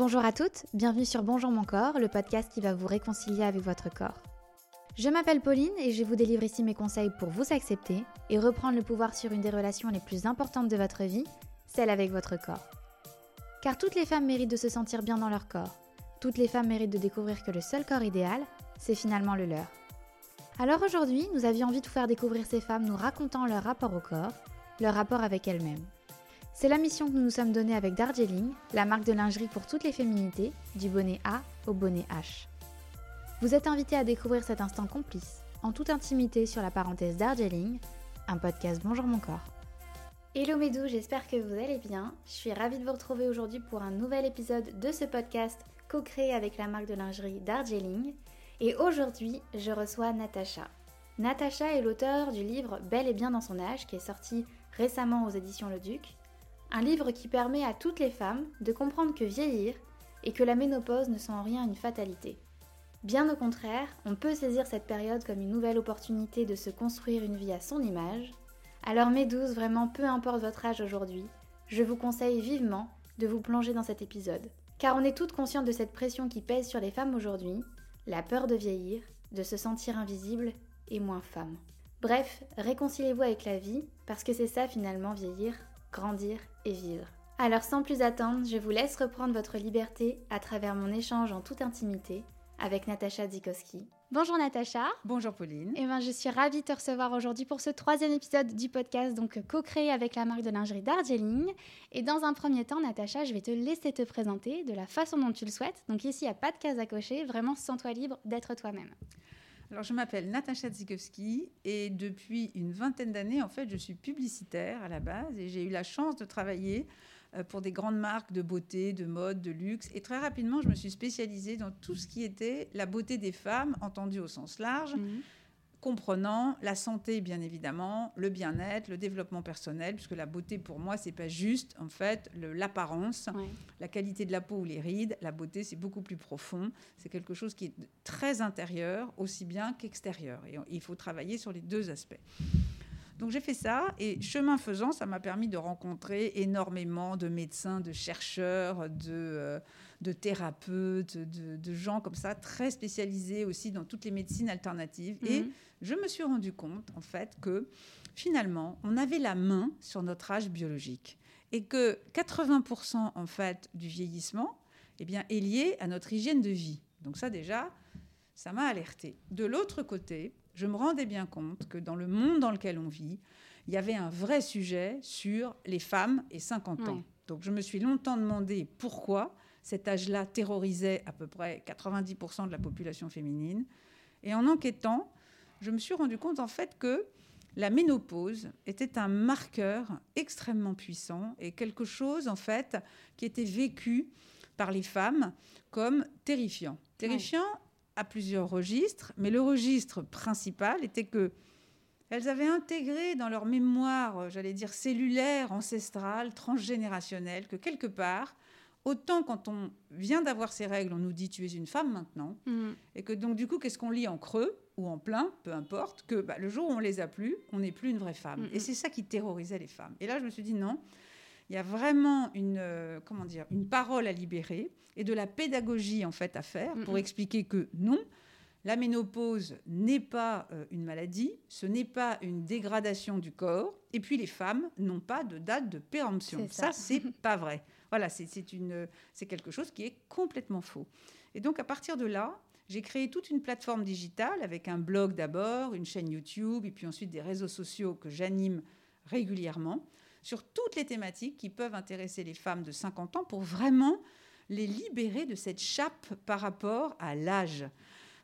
Bonjour à toutes, bienvenue sur Bonjour mon corps, le podcast qui va vous réconcilier avec votre corps. Je m'appelle Pauline et je vous délivre ici mes conseils pour vous accepter et reprendre le pouvoir sur une des relations les plus importantes de votre vie, celle avec votre corps. Car toutes les femmes méritent de se sentir bien dans leur corps. Toutes les femmes méritent de découvrir que le seul corps idéal, c'est finalement le leur. Alors aujourd'hui, nous avions envie de vous faire découvrir ces femmes nous racontant leur rapport au corps, leur rapport avec elles-mêmes. C'est la mission que nous nous sommes donnée avec Darjeeling, la marque de lingerie pour toutes les féminités, du bonnet A au bonnet H. Vous êtes invité à découvrir cet instant complice, en toute intimité sur la parenthèse Darjeeling, un podcast Bonjour mon corps. Hello mes j'espère que vous allez bien. Je suis ravie de vous retrouver aujourd'hui pour un nouvel épisode de ce podcast co-créé avec la marque de lingerie Darjeeling. Et aujourd'hui, je reçois Natacha. Natacha est l'auteur du livre Belle et bien dans son âge qui est sorti récemment aux éditions Le Duc. Un livre qui permet à toutes les femmes de comprendre que vieillir et que la ménopause ne sont en rien une fatalité. Bien au contraire, on peut saisir cette période comme une nouvelle opportunité de se construire une vie à son image. Alors mes douces, vraiment peu importe votre âge aujourd'hui, je vous conseille vivement de vous plonger dans cet épisode. Car on est toutes conscientes de cette pression qui pèse sur les femmes aujourd'hui, la peur de vieillir, de se sentir invisible et moins femme. Bref, réconciliez-vous avec la vie, parce que c'est ça finalement vieillir, grandir et vivre. Alors sans plus attendre, je vous laisse reprendre votre liberté à travers mon échange en toute intimité avec Natacha Zikowski. Bonjour Natacha. Bonjour Pauline. Et eh ben, je suis ravie de te recevoir aujourd'hui pour ce troisième épisode du podcast, donc co-créé avec la marque de lingerie Darjeeling. Et dans un premier temps, Natacha, je vais te laisser te présenter de la façon dont tu le souhaites. Donc ici, il n'y a pas de case à cocher, vraiment sens-toi libre d'être toi-même. Alors, je m'appelle Natacha Zikowski et depuis une vingtaine d'années, en fait, je suis publicitaire à la base et j'ai eu la chance de travailler euh, pour des grandes marques de beauté, de mode, de luxe. Et très rapidement, je me suis spécialisée dans tout ce qui était la beauté des femmes, entendue au sens large. Mhm. Comprenant la santé bien évidemment, le bien-être, le développement personnel, puisque la beauté pour moi c'est pas juste en fait l'apparence, la qualité de la peau ou les rides. La beauté c'est beaucoup plus profond, c'est quelque chose qui est très intérieur aussi bien qu'extérieur. Et il faut travailler sur les deux aspects. Donc j'ai fait ça et chemin faisant, ça m'a permis de rencontrer énormément de médecins, de chercheurs, de, euh, de thérapeutes, de, gens comme ça, très spécialisés aussi dans toutes les médecines alternatives. Et mhm. je me suis rendu compte en fait que finalement, on avait la main sur notre âge biologique et que 80% en fait du vieillissement eh bien, est lié à notre hygiène de vie. Donc ça déjà, ça m'a alerté. De l'autre côté, je me rendais bien compte que dans le monde dans lequel on vit, il y avait un vrai sujet sur les femmes et 50 ans. Donc je me suis longtemps demandé pourquoi cet âge-là terrorisait à peu près 90% de la population féminine. Et en enquêtant, je me suis rendu compte en fait que la ménopause était un marqueur extrêmement puissant et quelque chose en fait qui était vécu par les femmes comme terrifiant. Terrifiant à plusieurs registres, mais le registre principal était que elles avaient intégré dans leur mémoire, j'allais dire cellulaire, ancestrale, transgénérationnelle, que quelque part, autant quand on vient d'avoir ces règles, on nous dit tu es une femme maintenant, mm. et que donc du coup, qu'est-ce qu'on lit en creux ou en plein, peu importe, que bah, le jour où on les a plus, on n'est plus une vraie femme. Mm, et c'est ça qui terrorisait les femmes. Et là, je me suis dit non, il y a vraiment une, euh, comment dire, une parole à libérer et de la pédagogie en fait à faire pour expliquer que non, la ménopause n'est pas euh, une maladie, ce n'est pas une dégradation du corps, et puis les femmes n'ont pas de date de péremption. Ça, c'est pas vrai. Voilà, c'est quelque chose qui est complètement faux. Et donc à partir de là, j'ai créé toute une plateforme digitale avec un blog d'abord, une chaîne YouTube, et puis ensuite des réseaux sociaux que j'anime régulièrement sur toutes les thématiques qui peuvent intéresser les femmes de 50 ans pour vraiment les libérer de cette chape par rapport à l'âge.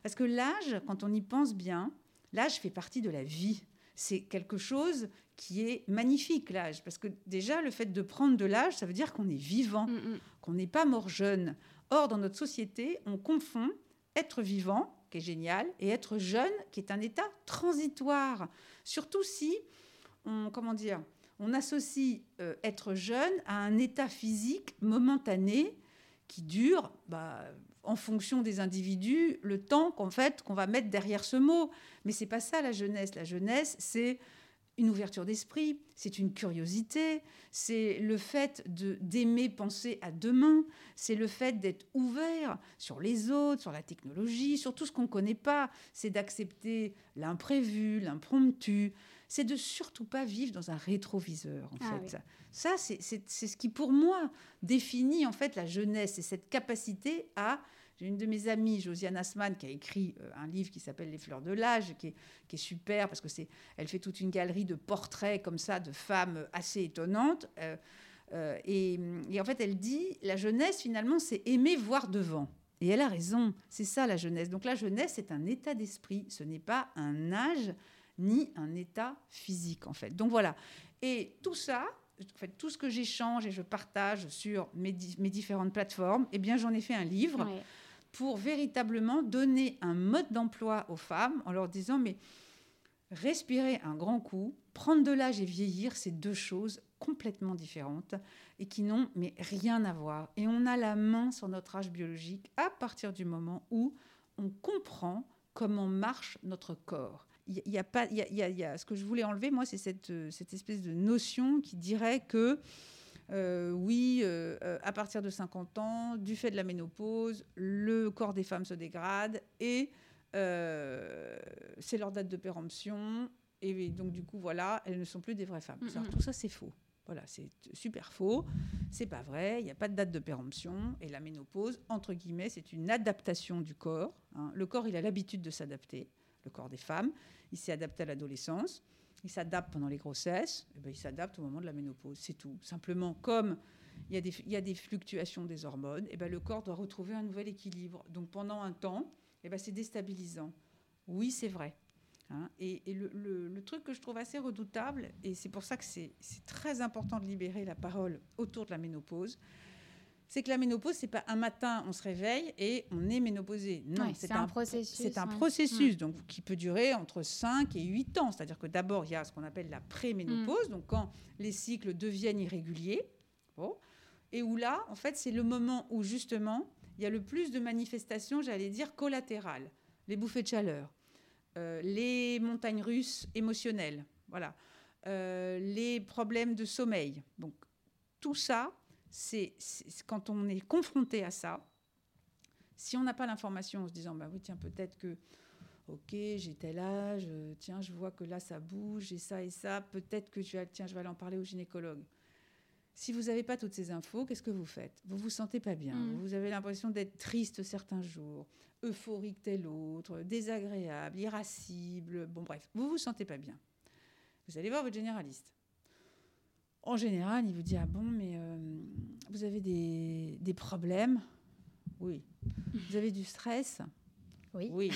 Parce que l'âge, quand on y pense bien, l'âge fait partie de la vie. C'est quelque chose qui est magnifique, l'âge. Parce que déjà, le fait de prendre de l'âge, ça veut dire qu'on est vivant, mm, mm. qu'on n'est pas mort jeune. Or, dans notre société, on confond être vivant, qui est génial, et être jeune, qui est un état transitoire. Surtout si on, comment dire, on associe euh, être jeune à un état physique momentané qui dure, bah, en fonction des individus, le temps qu'en fait qu'on va mettre derrière ce mot. Mais c'est pas ça la jeunesse. La jeunesse, c'est une ouverture d'esprit, c'est une curiosité, c'est le fait de d'aimer penser à demain, c'est le fait d'être ouvert sur les autres, sur la technologie, sur tout ce qu'on ne connaît pas, c'est d'accepter l'imprévu, l'impromptu, c'est de surtout pas vivre dans un rétroviseur en Ah fait. Ça c'est ce qui pour moi définit en fait la jeunesse et cette capacité à j'ai une de mes amies, Josiane Asman, qui a écrit euh, un livre qui s'appelle Les fleurs de l'âge, qui est, qui super parce que c'est, elle fait toute une galerie de portraits comme ça de femmes assez étonnantes. Euh, euh, et, en fait, elle dit la jeunesse finalement, c'est aimer voir devant. Et elle a raison. C'est ça la jeunesse. Donc la jeunesse, c'est un état d'esprit. Ce n'est pas un âge ni un état physique en fait. Donc voilà. Et tout ça, en fait, tout ce que j'échange et je partage sur mes, mes différentes plateformes, eh bien, j'en ai fait un livre. Ouais pour véritablement donner un mode d'emploi aux femmes en leur disant mais respirer un grand coup, prendre de l'âge et vieillir, c'est deux choses complètement différentes et qui n'ont mais rien à voir. Et on a la main sur notre âge biologique à partir du moment où on comprend comment marche notre corps. Il y, a pas, il y a, y a, ce que je voulais enlever, moi, c'est cette, cette espèce de notion qui dirait que euh, oui, euh, euh, à partir de 50 ans, du fait de la ménopause, le corps des femmes se dégrade et c'est leur date de péremption. Et donc, du coup, voilà, elles ne sont plus des vraies femmes. Tout ça, c'est faux. Voilà, c'est super faux. C'est pas vrai. Il n'y a pas de date de péremption. Et la ménopause, entre guillemets, c'est une adaptation du corps. Hein. Le corps, il a l'habitude de s'adapter. Le corps des femmes, il s'est adapté à l'adolescence. Il s'adapte pendant les grossesses, et ben, il s'adapte au moment de la ménopause, c'est tout. Simplement, comme il y a des, il y a des fluctuations des hormones, et ben, le corps doit retrouver un nouvel équilibre. Donc pendant un temps, et ben, c'est déstabilisant. Oui, c'est vrai. Hein. et, le, le, truc que je trouve assez redoutable, et c'est pour ça que c'est très important de libérer la parole autour de la ménopause, c'est que la ménopause, c'est pas un matin, on se réveille et on est ménopausé. Non, ouais, c'est un, un, processus. C'est un ouais. processus mmh. donc, qui peut durer entre 5 et 8 ans. C'est-à-dire que d'abord, il y a ce qu'on appelle la préménopause, mmh. donc quand les cycles deviennent irréguliers. Bon, et où là, en fait, c'est le moment où justement, il y a le plus de manifestations, j'allais dire, collatérales. Les bouffées de chaleur, euh, les montagnes russes émotionnelles, voilà, euh, les problèmes de sommeil. Donc, tout ça, c'est quand on est confronté à ça, si on n'a pas l'information en se disant, bah oui, tiens, peut-être que, ok, j'ai tel âge, euh, tiens, je vois que là, ça bouge, j'ai ça et ça, peut-être que, je vais, tiens, je vais aller en parler au gynécologue. Si vous n'avez pas toutes ces infos, qu'est-ce que vous faites? Vous vous sentez pas bien, mmh. vous avez l'impression d'être triste certains jours, euphorique tel autre, désagréable, irascible, bon bref, vous vous sentez pas bien. Vous allez voir votre généraliste en général, il vous dit Ah bon, mais euh, vous avez des, des, problèmes? Oui. Vous avez du stress? Oui. Oui.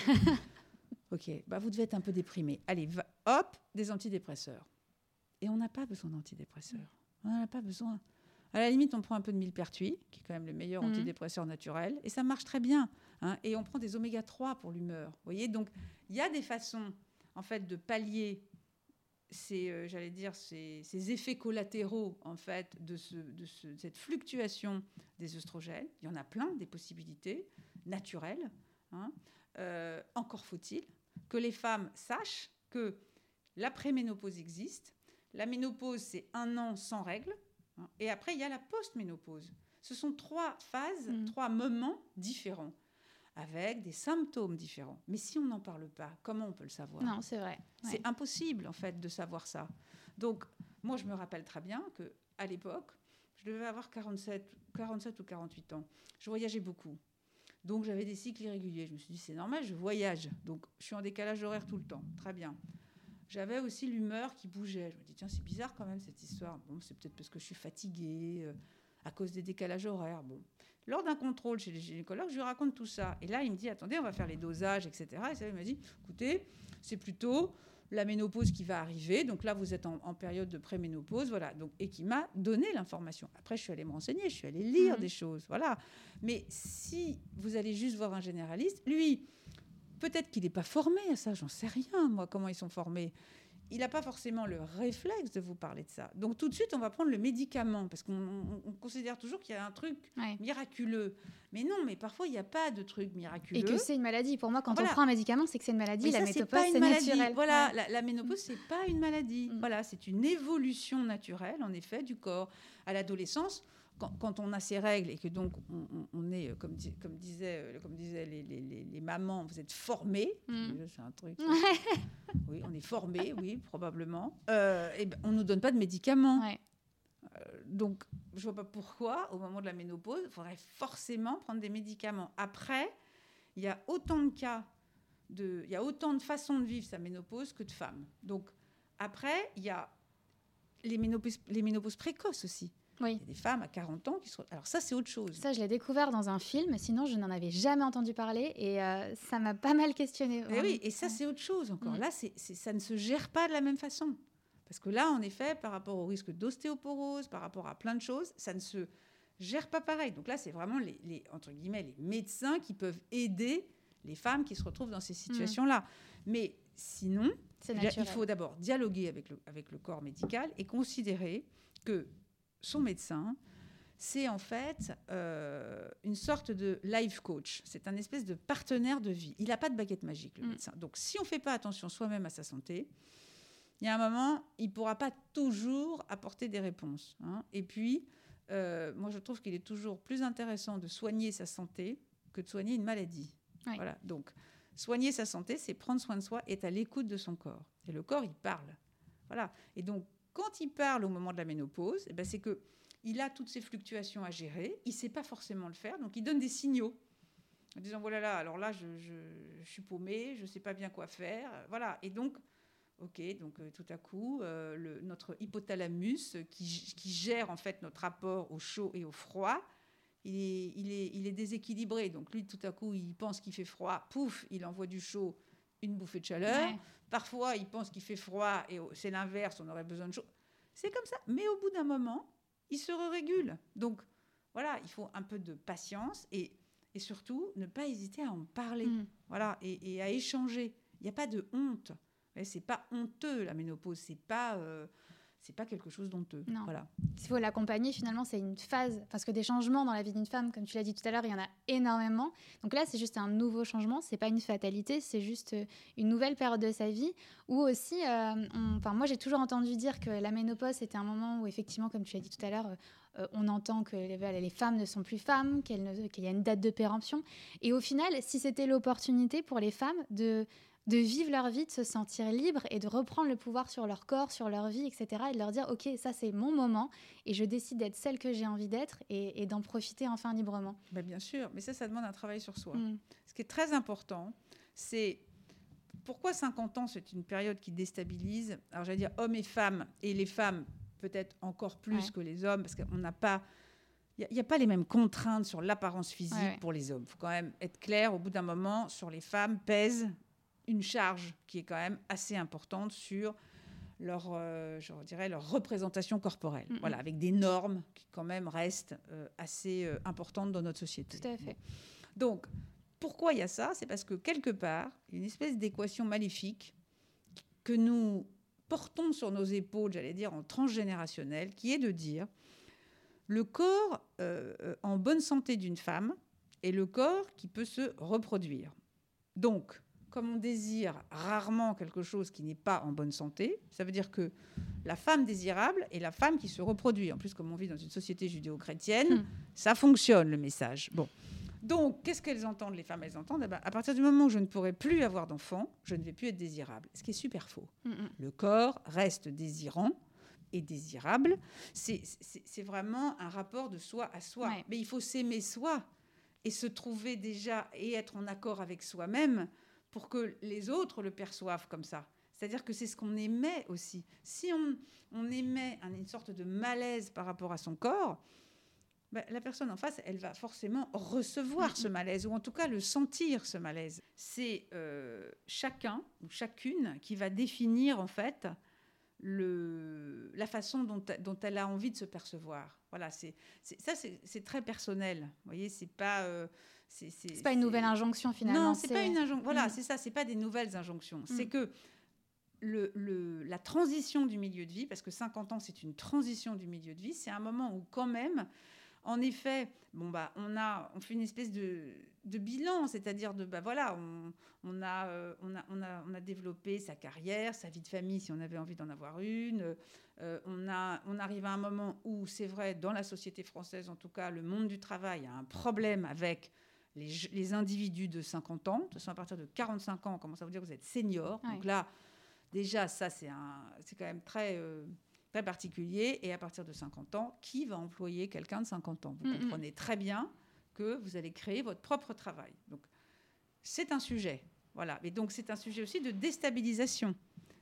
ok, bah, vous devez être un peu déprimé. Allez, va, hop, des antidépresseurs. Et on n'a pas besoin d'antidépresseurs. On n'en a pas besoin. À la limite, on prend un peu de millepertuis, qui est quand même le meilleur mmh. antidépresseur naturel, et ça marche très bien. Hein, et on prend des oméga 3 pour l'humeur. Vous voyez, donc il y a des façons, en fait, de pallier ces, euh, j'allais dire, ces, ces, effets collatéraux en fait de, ce, de, ce, de, cette fluctuation des oestrogènes. Il y en a plein des possibilités naturelles. Hein. Euh, encore faut-il que les femmes sachent que la préménopause existe. La ménopause, c'est un an sans règles. Hein, et après, il y a la post-ménopause. Ce sont trois phases, mmh. trois moments différents avec des symptômes différents. Mais si on n'en parle pas, comment on peut le savoir? Non, c'est vrai. Ouais. C'est impossible, en fait, de savoir ça. Donc, moi, je me rappelle très bien que à l'époque, je devais avoir 47, 47 ou 48 ans. Je voyageais beaucoup. Donc, j'avais des cycles irréguliers. Je me suis dit, c'est normal, je voyage. Donc, je suis en décalage horaire tout le temps. Très bien. J'avais aussi l'humeur qui bougeait. Je me dis, tiens, c'est bizarre quand même cette histoire. Bon, c'est peut-être parce que je suis fatiguée, euh, à cause des décalages horaires. Bon. Lors d'un contrôle chez les gynécologues, je lui raconte tout ça. Et là, il me dit, attendez, on va faire les dosages, etc. Et ça, il m'a dit, écoutez, c'est plutôt la ménopause qui va arriver. Donc là, vous êtes en, en période de préménopause, voilà. Donc, et qui m'a donné l'information. Après, je suis allée me renseigner, je suis allée lire mmh. des choses, voilà. Mais si vous allez juste voir un généraliste, lui, peut-être qu'il n'est pas formé à ça, j'en sais rien, moi, comment ils sont formés. Il n'a pas forcément le réflexe de vous parler de ça. Donc tout de suite, on va prendre le médicament, parce qu'on considère toujours qu'il y a un truc miraculeux. Mais non, mais parfois, il n'y a pas de truc miraculeux. Et que c'est une maladie. Pour moi, quand on prend un médicament, c'est que c'est une maladie. la ménopause, c'est naturel. Voilà, la, ménopause, c'est pas une maladie. Mm. Voilà, c'est une évolution naturelle, en effet, du corps. À l'adolescence, quand, on a ces règles et que donc on, est, euh, comme, comme disaient, euh, comme disaient les, les, mamans, vous êtes formés. Mm. C'est un truc. oui, on est formés, oui, probablement. Euh, et ben, on ne nous donne pas de médicaments. donc, je vois pas pourquoi, au moment de la ménopause, il faudrait forcément prendre des médicaments. Après, il y a autant de cas, de, il y a autant de façons de vivre sa ménopause que de femmes. Donc, après, il y a les ménopauses, les ménopauses précoces aussi. Oui. Il y a des femmes à 40 ans qui sont. Alors, ça, c'est autre chose. Ça, je l'ai découvert dans un film, sinon, je n'en avais jamais entendu parler et euh, ça m'a pas mal questionné. Et eh oui, et ça, c'est autre chose encore. Mm. Là, c'est, ça ne se gère pas de la même façon. Parce que là, en effet, par rapport au risque d'ostéoporose, par rapport à plein de choses, ça ne se gère pas pareil. Donc là, c'est vraiment les, entre guillemets, les médecins qui peuvent aider les femmes qui se retrouvent dans ces mm. situations-là. Mais sinon, il faut d'abord dialoguer avec le, avec le corps médical et considérer que son médecin, c'est en fait euh, une sorte de life coach. C'est un espèce de partenaire de vie. Il n'a pas de baguette magique, le mm. médecin. Donc, si on ne fait pas attention soi-même à sa santé, il y a un moment, il ne pourra pas toujours apporter des réponses. Hein. Et puis, euh, moi, je trouve qu'il est toujours plus intéressant de soigner sa santé que de soigner une maladie. Voilà. Donc, soigner sa santé, c'est prendre soin de soi, être à l'écoute de son corps. Et le corps, il parle. Voilà. Et donc, quand il parle au moment de la ménopause, eh ben c'est que il a toutes ces fluctuations à gérer, il ne sait pas forcément le faire, donc il donne des signaux en disant voilà là, alors là je, suis paumé, je ne sais pas bien quoi faire, voilà. Et donc, ok, donc euh, tout à coup, euh, notre hypothalamus qui, gère en fait notre rapport au chaud et au froid, il est, il est déséquilibré. Donc lui, tout à coup, il pense qu'il fait froid, pouf, il envoie du chaud, une bouffée de chaleur. Parfois, il pense qu'il fait froid et c'est l'inverse, on aurait besoin de chaud. C'est comme ça. Mais au bout d'un moment, il se régule. Donc, voilà, il faut un peu de patience et, et surtout ne pas hésiter à en parler. Mm. Voilà, et, à échanger. Il n'y a pas de honte. C'est pas honteux la ménopause. C'est pas. Euh, c'est pas quelque chose d'honteux. Voilà. Il faut l'accompagner, finalement, c'est une phase. Parce que des changements dans la vie d'une femme, comme tu l'as dit tout à l'heure, il y en a énormément. Donc là, c'est juste un nouveau changement, c'est pas une fatalité, c'est juste euh, une nouvelle période de sa vie. Ou aussi, euh, enfin, moi, j'ai toujours entendu dire que la ménopause, c'était un moment où, effectivement, comme tu l'as dit tout à l'heure, euh, on entend que les, les, femmes ne sont plus femmes, qu'il y a une date de péremption. Et au final, si c'était l'opportunité pour les femmes de de vivre leur vie, de se sentir libre et de reprendre le pouvoir sur leur corps, sur leur vie, etc. Et de leur dire, OK, ça c'est mon moment et je décide d'être celle que j'ai envie d'être et, d'en profiter enfin librement. Bah, bien sûr, mais ça, ça demande un travail sur soi. Mm. Ce qui est très important, c'est pourquoi 50 ans, c'est une période qui déstabilise? Alors j'allais dire hommes et femmes, et les femmes peut-être encore plus que les hommes, parce qu'on n'a pas... Il n'y a, pas les mêmes contraintes sur l'apparence physique pour les hommes. Il faut quand même être clair, au bout d'un moment, sur les femmes pèse une charge qui est quand même assez importante sur leur, euh, je dirais, leur représentation corporelle. Voilà, avec des normes qui quand même restent euh, assez euh, importantes dans notre société. Tout à fait. Donc, pourquoi il y a ça? C'est parce que quelque part, il y a une espèce d'équation maléfique que nous portons sur nos épaules, j'allais dire en transgénérationnel, qui est de dire le corps en bonne santé d'une femme est le corps qui peut se reproduire. Donc, comme on désire rarement quelque chose qui n'est pas en bonne santé, ça veut dire que la femme désirable est la femme qui se reproduit. En plus, comme on vit dans une société judéo-chrétienne, hmm. ça fonctionne le message. Bon. Donc, qu'est-ce qu'elles entendent, les femmes? Elles entendent, eh ben, à partir du moment où je ne pourrai plus avoir d'enfants, je ne vais plus être désirable. Ce qui est super faux. Hmm, hmm. Le corps reste désirant et désirable. C'est vraiment un rapport de soi à soi. Mais il faut s'aimer soi et se trouver déjà et être en accord avec soi-même pour que les autres le perçoivent comme ça. C'est-à-dire que c'est ce qu'on aimait aussi. Si on, on émet une sorte de malaise par rapport à son corps, ben, la personne en face, elle va forcément recevoir ce malaise, ou en tout cas le sentir, ce malaise. C'est euh, chacun ou chacune qui va définir en fait le, la façon dont, dont, elle a envie de se percevoir. Voilà, c'est ça, c'est très personnel. Vous voyez, c'est pas euh, c'est pas une nouvelle injonction finalement. Non, c'est pas une injonction. Voilà, mm. c'est ça. C'est pas des nouvelles injonctions. C'est mm. que le, la transition du milieu de vie, parce que 50 ans, c'est une transition du milieu de vie, c'est un moment où quand même, en effet, bon bah, on a, on fait une espèce de, de bilan, c'est-à-dire de bah voilà, on, on, a, euh, on, a, on, a, on, a, développé sa carrière, sa vie de famille, si on avait envie d'en avoir une. Euh, on, a, on arrive à un moment où c'est vrai, dans la société française, en tout cas, le monde du travail a un problème avec les, les, individus de 50 ans. De toute façon, à partir de 45 ans, on commence à vous dire que vous êtes senior. Donc là, déjà, ça, c'est quand même très, euh, très particulier. Et à partir de 50 ans, qui va employer quelqu'un de 50 ans? Vous comprenez très bien que vous allez créer votre propre travail. Donc, c'est un sujet. Voilà. Et donc, c'est un sujet aussi de déstabilisation.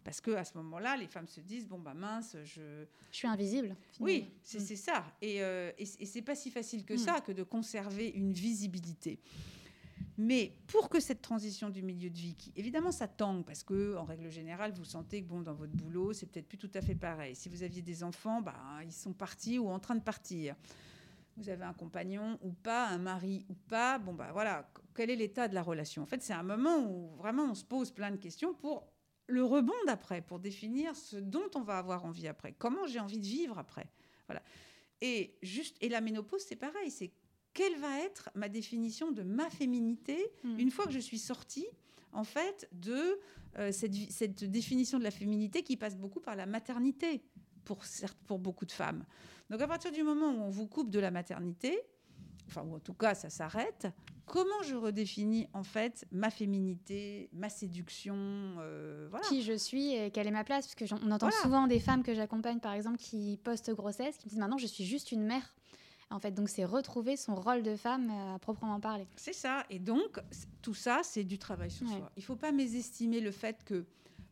Parce qu'à ce moment-là, les femmes se disent bon, bah mince, je. Je suis invisible. Finalement. Oui, c'est mm. ça. Et, euh, et, et c'est pas si facile que mm. ça que de conserver une visibilité. Mais pour que cette transition du milieu de vie, qui évidemment ça tangue, parce que en règle générale, vous sentez que bon, dans votre boulot, c'est peut-être plus tout à fait pareil. Si vous aviez des enfants, bah, ils sont partis ou en train de partir. Vous avez un compagnon ou pas, un mari ou pas. Bon, bah voilà, quel est l'état de la relation? En fait, c'est un moment où vraiment on se pose plein de questions pour le rebond d'après, pour définir ce dont on va avoir envie après. Comment j'ai envie de vivre après? Voilà. Et juste, et la ménopause, c'est pareil. C'est quelle va être ma définition de ma féminité mmh. une fois que je suis sortie en fait de euh, cette, cette, définition de la féminité qui passe beaucoup par la maternité pour, pour beaucoup de femmes. Donc à partir du moment où on vous coupe de la maternité, enfin ou en tout cas ça s'arrête, comment je redéfinis en fait ma féminité, ma séduction, euh, voilà. qui je suis et quelle est ma place, parce que on entend voilà. souvent des femmes que j'accompagne par exemple qui post grossesse, qui me disent maintenant je suis juste une mère. En fait, donc c'est retrouver son rôle de femme euh, à proprement parler. C'est ça. Et donc, tout ça, c'est du travail sur ouais. soi. Il ne faut pas mésestimer le fait que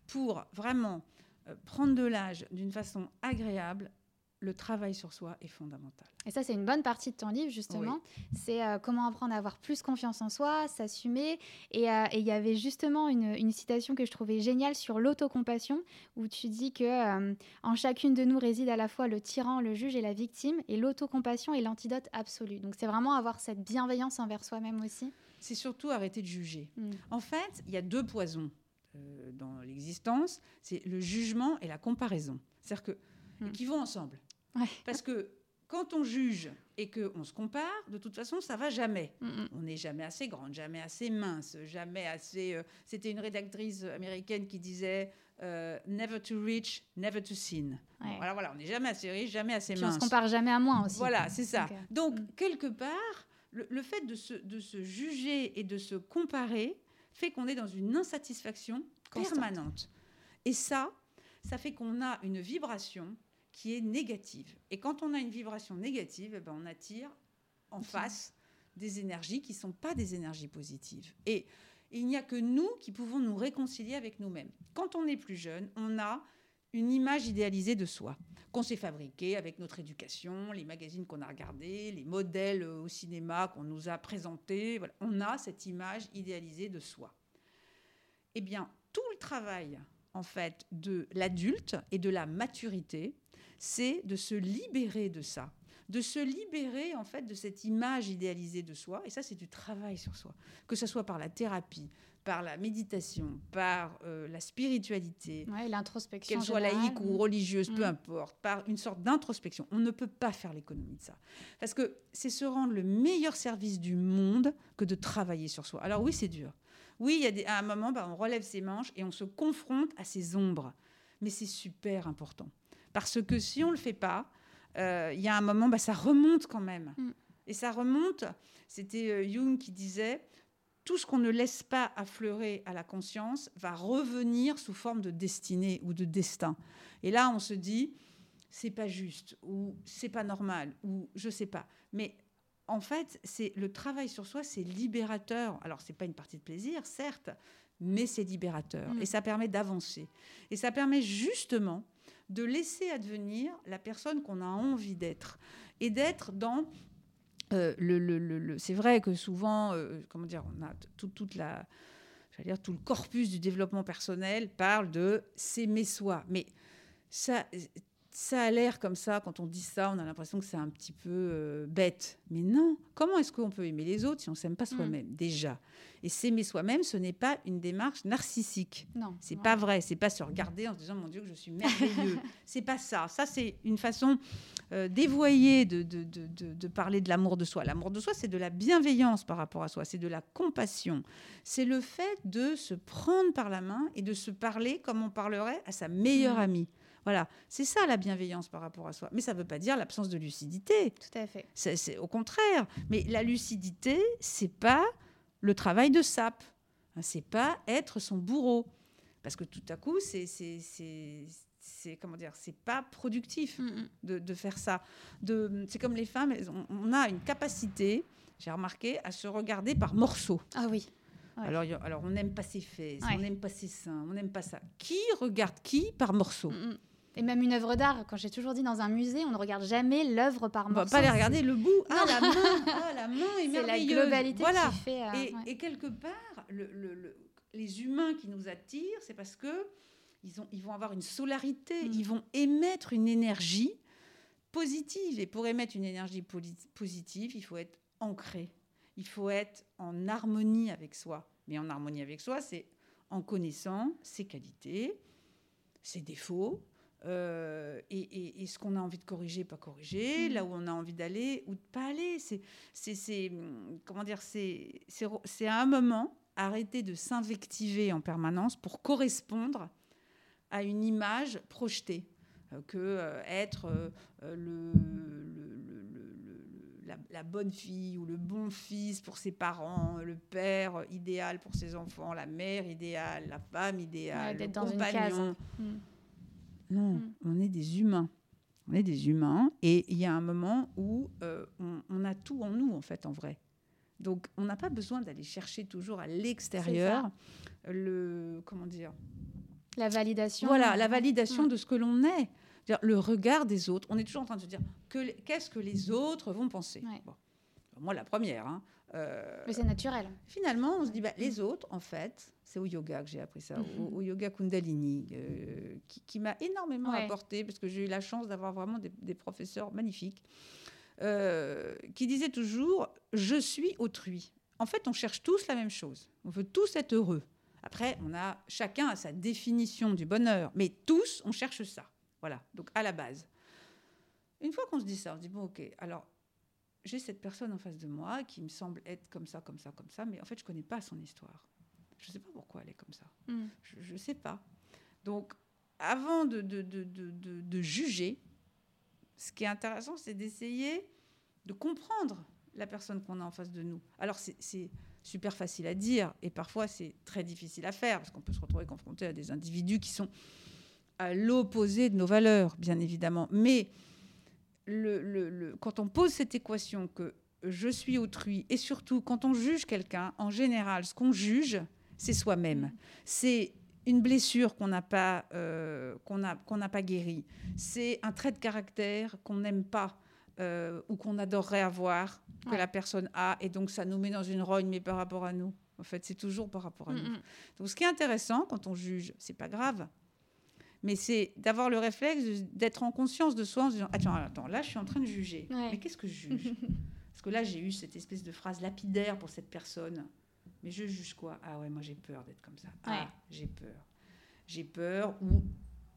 pour vraiment euh, prendre de l'âge d'une façon agréable, le travail sur soi est fondamental. Et ça, c'est une bonne partie de ton livre, justement. Oui. C'est euh, comment apprendre à avoir plus confiance en soi, s'assumer. Et il euh, y avait justement une, une, citation que je trouvais géniale sur l'autocompassion, où tu dis que euh, en chacune de nous réside à la fois le tyran, le juge et la victime, et l'autocompassion est l'antidote absolu. Donc c'est vraiment avoir cette bienveillance envers soi-même aussi. C'est surtout arrêter de juger. Mm. En fait, il y a deux poisons dans l'existence, c'est le jugement et la comparaison. C'est-à-dire que mm. qui vont ensemble. Ouais. Parce que quand on juge et qu'on se compare, de toute façon, ça va jamais. Mm -hmm. On n'est jamais assez grande, jamais assez mince, jamais assez. Euh, C'était une rédactrice américaine qui disait euh, Never to reach, never to sin. Ouais. Voilà, voilà, on n'est jamais assez riche, jamais assez Puis mince. On se compare jamais à moi aussi. Voilà, c'est ça. Okay. Donc, mm -hmm. quelque part, le, le fait de se, de se, juger et de se comparer fait qu'on est dans une insatisfaction permanente. Et ça, ça fait qu'on a une vibration qui est négative. Et quand on a une vibration négative, eh ben on attire en face des énergies qui ne sont pas des énergies positives. Et, il n'y a que nous qui pouvons nous réconcilier avec nous-mêmes. Quand on est plus jeune, on a une image idéalisée de soi qu'on s'est fabriquée avec notre éducation, les magazines qu'on a regardés, les modèles au cinéma qu'on nous a présentés. Voilà. On a cette image idéalisée de soi. Eh bien, tout le travail en fait de l'adulte et de la maturité, c'est de se libérer de ça, de se libérer en fait de cette image idéalisée de soi. Et ça, c'est du travail sur soi, que ce soit par la thérapie, par la méditation, par euh, la spiritualité, ouais, l'introspection, qu'elle soit laïque ou religieuse, mmh. peu importe, par une sorte d'introspection. On ne peut pas faire l'économie de ça, parce que c'est se rendre le meilleur service du monde que de travailler sur soi. Alors oui, c'est dur. Oui, il y a des, à un moment, bah, on relève ses manches et on se confronte à ses ombres, mais c'est super important. Parce que si on ne le fait pas, euh, il y a un moment, bah, ça remonte quand même. Mm. Et ça remonte, c'était euh, Jung qui disait, tout ce qu'on ne laisse pas affleurer à la conscience va revenir sous forme de destinée ou de destin. Et là, on se dit, c'est pas juste, ou c'est pas normal, ou je sais pas. Mais en fait, c'est le travail sur soi, c'est libérateur. Alors, c'est pas une partie de plaisir, certes, mais c'est libérateur. Mm. Et ça permet d'avancer. Et ça permet justement de laisser advenir la personne qu'on a envie d'être et d'être dans euh, le, le, le, c'est vrai que souvent euh, comment dire on a tout, toute la dire tout le corpus du développement personnel parle de s'aimer soi. Mais ça ça a l'air comme ça, quand on dit ça, on a l'impression que c'est un petit peu euh, bête. Mais non, comment est-ce qu'on peut aimer les autres si on ne s'aime pas Mm. soi-même déjà? Et s'aimer soi-même, ce n'est pas une démarche narcissique. Non. C'est ouais. pas vrai, c'est pas se regarder en se disant mon Dieu que je suis merveilleux. c'est pas ça. Ça c'est une façon euh, dévoyée de, de, de, de- de parler de l'amour de soi. L'amour de soi, c'est de la bienveillance par rapport à soi, c'est de la compassion. C'est le fait de se prendre par la main et de se parler comme on parlerait à sa meilleure Mhm. amie. Voilà, c'est ça la bienveillance par rapport à soi. Mais ça ne veut pas dire l'absence de lucidité. Tout à fait. C'est au contraire. Mais la lucidité, c'est pas le travail de sape. Hein, C'est pas être son bourreau. Parce que tout à coup, c'est comment dire, c'est pas productif Mm, mm. de, de faire ça. De, c'est comme les femmes, on a une capacité, j'ai remarqué, à se regarder par morceaux. Ah oui. Ouais. Alors, alors, on n'aime pas ses fesses, Ouais. on n'aime pas ses seins, on n'aime pas ça. Qui regarde qui par morceaux? Mm, mm. Et même une œuvre d'art, quand j'ai toujours dit dans un musée, on ne regarde jamais l'œuvre par On va morceau. pas les regarder le bout. Ah, la main, ah, la main est C'est la globalité Voilà. qui fait. euh, Et, ouais. et quelque part, le- le- le- les humains qui nous attirent, c'est parce que ils, ont, ils vont avoir une solarité, Mm. ils vont émettre une énergie positive. Et pour émettre une énergie positive, il faut être ancré. Il faut être en harmonie avec soi. Mais en harmonie avec soi, c'est en connaissant ses qualités, ses défauts, euh, et, et- et ce qu'on a envie de corriger, pas corriger, Mm. là où on a envie d'aller ou de pas aller. C'est, comment dire, c'est, à un moment arrêter de s'invectiver en permanence pour correspondre à une image projetée, Euh, que euh, être le, le- le- le- le- la, la bonne fille ou le bon fils pour ses parents, le père idéal pour ses enfants, la mère idéale, la femme idéale, Ouais, le dans une compagnon. case. Mm. Non, Mm. on est des humains. On est des humains et il y a un moment où euh, on, on a tout en nous, en fait, en vrai. Donc, on n'a pas besoin d'aller chercher toujours à l'extérieur le comment dire La validation. voilà la validation Mm. de ce que l'on est le regard des autres on est toujours en train de se dire qu'est-ce que les autres vont penser? Ouais. Bon. Moi la première hein. Euh, Mais c'est naturel. finalement, on se dit, bah, les autres, en fait, c'est au yoga que j'ai appris ça, au, au yoga Kundalini, euh, qui, qui m'a énormément Ouais. apporté, parce que j'ai eu la chance d'avoir vraiment des, des professeurs magnifiques, euh, qui disaient toujours, je suis autrui. En fait, on cherche tous la même chose. On veut tous être heureux. Après, on a chacun a sa définition du bonheur, mais tous, on cherche ça. Voilà, donc à la base. Une fois qu'on se dit ça, on se dit, bon, ok, alors j'ai cette personne en face de moi qui me semble être comme ça, comme ça, comme ça, mais en fait, je ne connais pas son histoire. Je ne sais pas pourquoi elle est comme ça. Mm. Je ne sais pas. Donc, avant de, de, de, de, juger, ce qui est intéressant, c'est d'essayer de comprendre la personne qu'on a en face de nous. Alors, c'est super facile à dire et parfois c'est très difficile à faire parce qu'on peut se retrouver confronté à des individus qui sont à l'opposé de nos valeurs, bien évidemment. Mais le, le- le- quand on pose cette équation que je suis autrui, et surtout quand on juge quelqu'un, en général, ce qu'on juge, c'est soi-même. C'est une blessure qu'on n'a pas, euh, qu'on a- qu'on n'a pas guérie. C'est un trait de caractère qu'on n'aime pas euh, ou qu'on adorerait avoir, que Ouais. la personne a, et donc ça nous met dans une rogne, mais par rapport à nous. En fait, c'est toujours par rapport à nous. Mm, mm. Donc, ce qui est intéressant quand on juge, c'est pas grave, mais c'est d'avoir le réflexe d'être en conscience de soi en se disant attends, attends, là, je suis en train de juger. Ouais. Mais qu'est-ce que je juge? Parce que là, j'ai eu cette espèce de phrase lapidaire pour cette personne. Mais je juge quoi? Ah ouais, moi j'ai peur d'être comme ça. Ah, Ouais. j'ai peur. J'ai peur ou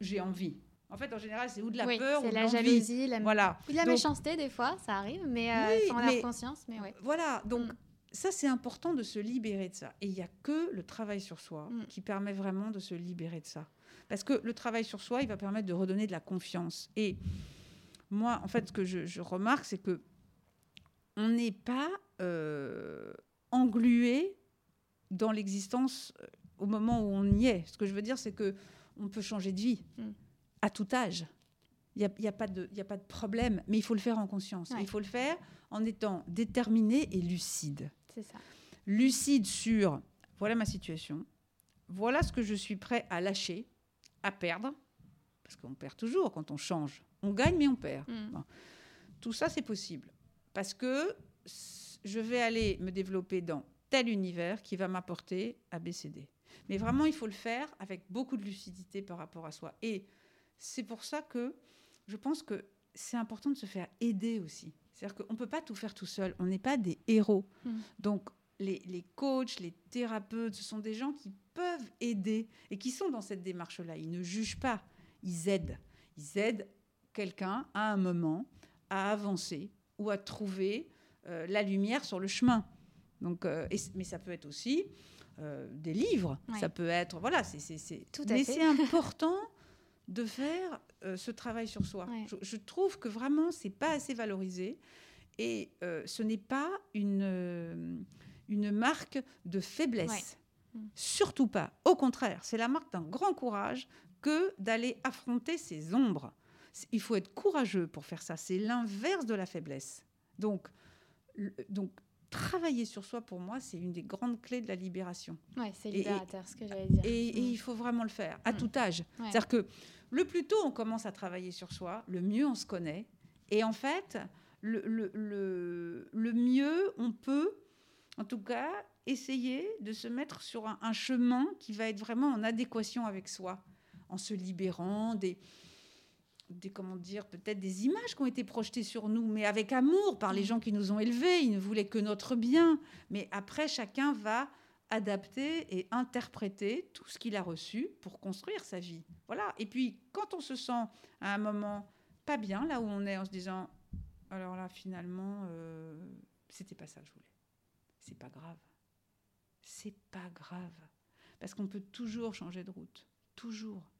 j'ai envie. En fait, en général, c'est ou de la Oui, peur ou de la jalousie, la, Voilà. ou de la Donc, méchanceté des fois, ça arrive, mais euh, Oui, mais- avoir conscience. Mais ouais. Voilà, donc Mm. ça c'est important de se libérer de ça. Et il n'y a que le travail sur soi Mm. qui permet vraiment de se libérer de ça. Parce que le travail sur soi, il va permettre de redonner de la confiance. Et moi, en fait, ce que je, je remarque, c'est que on n'est pas euh, englué dans l'existence euh, au moment où on y est. Ce que je veux dire, c'est que on peut changer de vie Mm. à tout âge. Il n'y a, il y a pas de il y a pas de problème, mais il faut le faire en conscience. Ouais. Il faut le faire en étant déterminé et lucide. C'est ça. Lucide sur voilà ma situation, voilà ce que je suis prêt à lâcher, à perdre, parce qu'on perd toujours quand on change. On gagne, mais on perd. Mm. Bon. Tout ça, c'est possible. Parce que je vais aller me développer dans tel univers qui va m'apporter ABCD. Mais vraiment, il faut le faire avec beaucoup de lucidité par rapport à soi. Et c'est pour ça que je pense que c'est important de se faire aider aussi. C'est-à-dire qu'on ne peut pas tout faire tout seul. On n'est pas des héros. Mm. Donc, les, les coachs, les thérapeutes, ce sont des gens qui peuvent aider et qui sont dans cette démarche-là. Ils ne jugent pas, ils aident. Ils aident quelqu'un à un moment à avancer ou à trouver euh, la lumière sur le chemin. Donc, euh, et mais ça peut être aussi euh, des livres. Ouais. Ça peut être voilà. C'est, mais c'est important de faire ce travail sur soi. Ouais. Je, je trouve que vraiment c'est pas assez valorisé et ce n'est pas une une marque de faiblesse. Ouais. Mm. Surtout pas. Au contraire, c'est la marque d'un grand courage que d'aller affronter ses ombres. Il faut être courageux pour faire ça. C'est l'inverse de la faiblesse. Donc, le- donc, travailler sur soi, pour moi, c'est une des grandes clés de la libération. Ouais, c'est Et- libérateur, ce que j'allais dire. Et, et Mm. il faut vraiment le faire, à Mm. tout âge. Ouais. C'est-à-dire que le plus tôt on commence à travailler sur soi, le mieux on se connaît. Et en fait, le, le- le- le mieux on peut, en tout cas, essayer de se mettre sur un, un chemin qui va être vraiment en adéquation avec soi, en se libérant des, des comment dire, peut-être des images qui ont été projetées sur nous, mais avec amour par les Mm. gens qui nous ont élevés. Ils ne voulaient que notre bien. Mais après, chacun va adapter et interpréter tout ce qu'il a reçu pour construire sa vie. Voilà. Et puis, quand on se sent à un moment pas bien, là où on est, en se disant, alors là, finalement, euh, c'était pas ça que je voulais. C'est pas grave. C'est pas grave. Parce qu'on peut toujours changer de route. Toujours.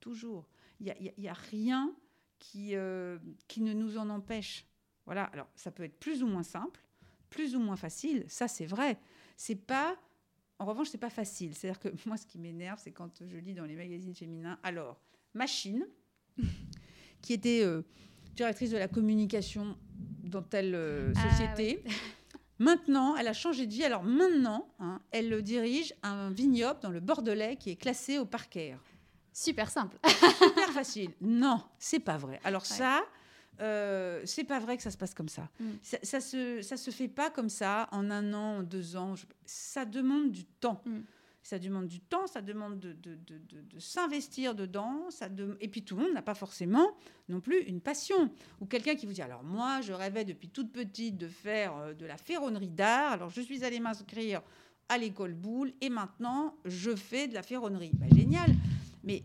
Toujours. Il n'y a, y a rien qui, euh, qui ne nous en empêche. Voilà. Alors, ça peut être plus ou moins simple, plus ou moins facile. Ça, c'est vrai. C'est pas. En revanche, c'est pas facile. C'est-à-dire que moi, ce qui m'énerve, c'est quand je lis dans les magazines féminins. Alors, Machine, qui était euh, directrice de la communication dans telle euh, Ah, société. Maintenant, elle a changé de vie. Alors maintenant, hein, elle dirige un vignoble dans le Bordelais qui est classé au parquet. Super simple. Super facile. Non, c'est pas vrai. Alors ça, euh, c'est pas vrai que ça se passe comme ça. Mm. Ça, ça se, ça se fait pas comme ça en un an, en deux ans. Je- ça demande du temps. Mm. Ça demande du temps, ça demande de, de- de- de- de s'investir dedans. Ça Et puis tout le monde n'a pas forcément non plus une passion. Ou quelqu'un qui vous dit, alors moi, je rêvais depuis toute petite de faire euh, de la ferronnerie d'art. Alors je suis allée m'inscrire à l'école Boulle et maintenant, je fais de la ferronnerie. Bah, génial. Mais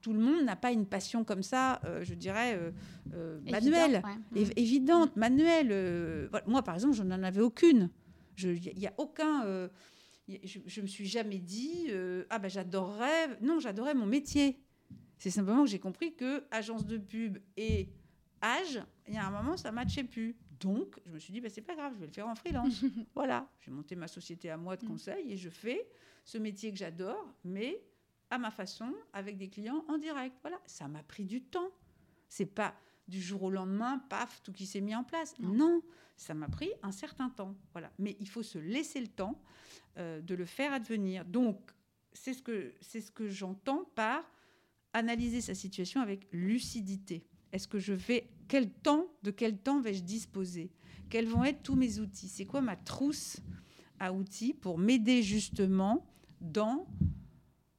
tout le monde n'a pas une passion comme ça, euh, je dirais, euh, euh, manuelle. Ouais. Évidente, manuelle. euh, voilà. Moi, par exemple, je n'en avais aucune. Il n'y a aucun. Je, je me suis jamais dit euh, ah ben j'adorerais. Non, j'adorais mon métier. C'est simplement que j'ai compris que agence de pub et âge, il y a un moment, ça ne matchait plus. Donc, je me suis dit, bah, c'est pas grave, je vais le faire en freelance. voilà, j'ai monté ma société à moi de Mm. conseil et je fais ce métier que j'adore, mais à ma façon, avec des clients en direct. Voilà, ça m'a pris du temps. C'est pas du jour au lendemain, paf, tout qui s'est mis en place. Non. Non, ça m'a pris un certain temps. Voilà, mais il faut se laisser le temps euh, de le faire advenir. Donc, c'est ce que ce que j'entends par analyser sa situation avec lucidité. Est-ce que je vais quel temps de quel temps vais-je disposer? Quels vont être tous mes outils? C'est quoi ma trousse à outils pour m'aider justement dans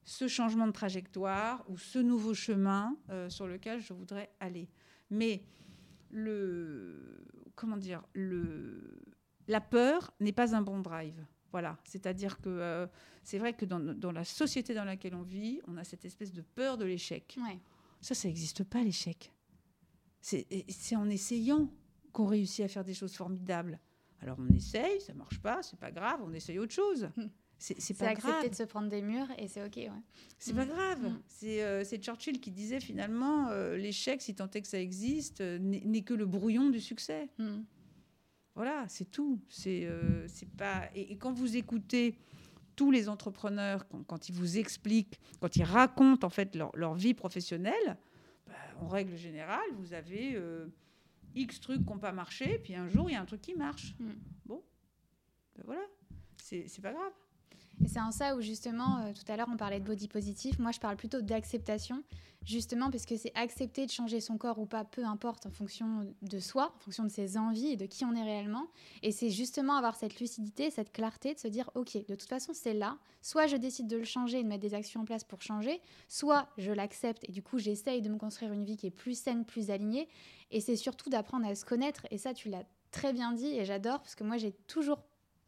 ce changement de trajectoire ou ce nouveau chemin euh, sur lequel je voudrais aller? Mais le comment dire le la peur n'est pas un bon drive. Voilà, c'est-à-dire que euh, c'est vrai que dans, dans la société dans laquelle on vit, on a cette espèce de peur de l'échec. Ouais. Ça, ça n'existe pas, l'échec. C'est en essayant qu'on réussit à faire des choses formidables. Alors on essaye, ça marche pas, c'est pas grave, on essaye autre chose. C'est pas accepter grave. de se prendre des murs et c'est ok. Ouais. C'est pas Mm. grave. Mm. C'est euh, c'est Churchill qui disait finalement euh, l'échec, si tant est que ça existe, euh, n'est que le brouillon du succès. Mm. Voilà, c'est tout. C'est c'est pas. Et, et quand vous écoutez tous les entrepreneurs, quand, quand ils vous expliquent, quand ils racontent en fait leur, leur vie professionnelle, bah, en règle générale, vous avez X trucs qui n'ont pas marché, puis un jour il y a un truc qui marche. Mm. Bon, ben voilà, c'est c'est pas grave. C'est en ça où justement, euh, tout à l'heure on parlait de body positif, moi je parle plutôt d'acceptation, justement parce que c'est accepter de changer son corps ou pas, peu importe, en fonction de soi, en fonction de ses envies et de qui on est réellement. Et c'est justement avoir cette lucidité, cette clarté de se dire, ok, de toute façon c'est là, soit je décide de le changer et de mettre des actions en place pour changer, soit je l'accepte et du coup j'essaye de me construire une vie qui est plus saine, plus alignée. Et c'est surtout d'apprendre à se connaître, et ça tu l'as très bien dit et j'adore parce que moi j'ai toujours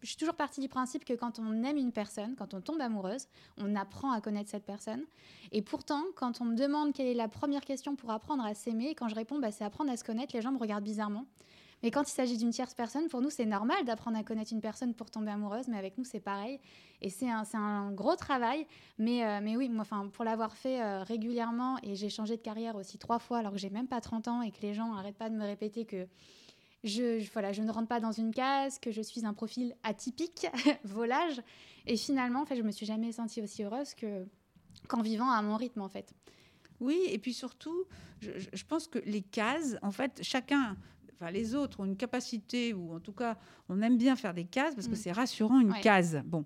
je suis toujours partie du principe que quand on aime une personne, quand on tombe amoureuse, on apprend à connaître cette personne. Et pourtant, quand on me demande quelle est la première question pour apprendre à s'aimer, quand je réponds bah, c'est apprendre à se connaître, les gens me regardent bizarrement. Mais quand il s'agit d'une tierce personne, pour nous, c'est normal d'apprendre à connaître une personne pour tomber amoureuse, mais avec nous, c'est pareil. Et c'est un, gros travail. Mais, euh, oui, moi, pour l'avoir fait euh, régulièrement, et j'ai changé de carrière aussi trois fois, alors que j'ai même pas 30 ans, et que les gens n'arrêtent pas de me répéter que je, voilà, je ne rentre pas dans une case, que je suis un profil atypique, volage. Et finalement, en fait, je me suis jamais sentie aussi heureuse que qu'en vivant à mon rythme, en fait. Oui, et puis surtout, je, je, pense que les cases, en fait, chacun, enfin les autres ont une capacité, ou en tout cas, on aime bien faire des cases parce que mm. c'est rassurant une ouais. case. Bon,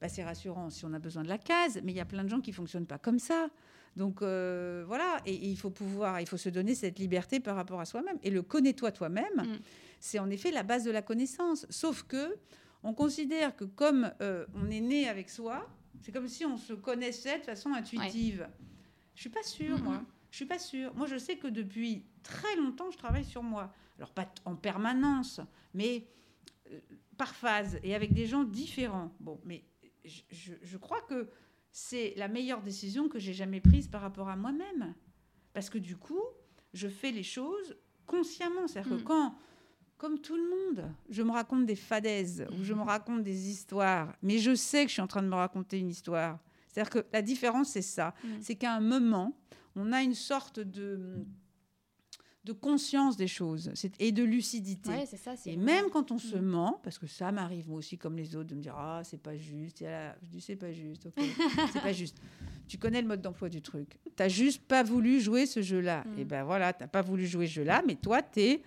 bah, c'est rassurant si on a besoin de la case, mais il y a plein de gens qui fonctionnent pas comme ça. Donc euh, voilà, et, et, il faut pouvoir, il faut se donner cette liberté par rapport à soi-même. Et le connais-toi toi-même, mm. c'est en effet la base de la connaissance. Sauf que on considère que comme euh, on est né avec soi, c'est comme si on se connaissait de façon intuitive. Ouais. Je suis pas sûre, moi. Je suis pas sûre. Moi, je sais que depuis très longtemps, je travaille sur moi. Alors pas en permanence, mais euh, par phase et avec des gens différents. Bon, mais je, je, je crois que c'est la meilleure décision que j'ai jamais prise par rapport à moi-même. Parce que du coup, je fais les choses consciemment. C'est-à-dire mmh. que quand, comme tout le monde, je me raconte des fadaises ou je me raconte des histoires, mais je sais que je suis en train de me raconter une histoire. C'est-à-dire que la différence, c'est ça. Mmh. C'est qu'à un moment, on a une sorte de de conscience des choses et de lucidité. Ouais, ça, et même quand on se ment, parce que ça m'arrive moi aussi comme les autres de me dire ah c'est pas juste, là, je dis c'est pas juste, ok, c'est pas juste. Tu connais le mode d'emploi du truc. T'as juste pas voulu jouer ce jeu-là. Mmh. Et ben voilà, t'as pas voulu jouer ce jeu-là, mais toi t'es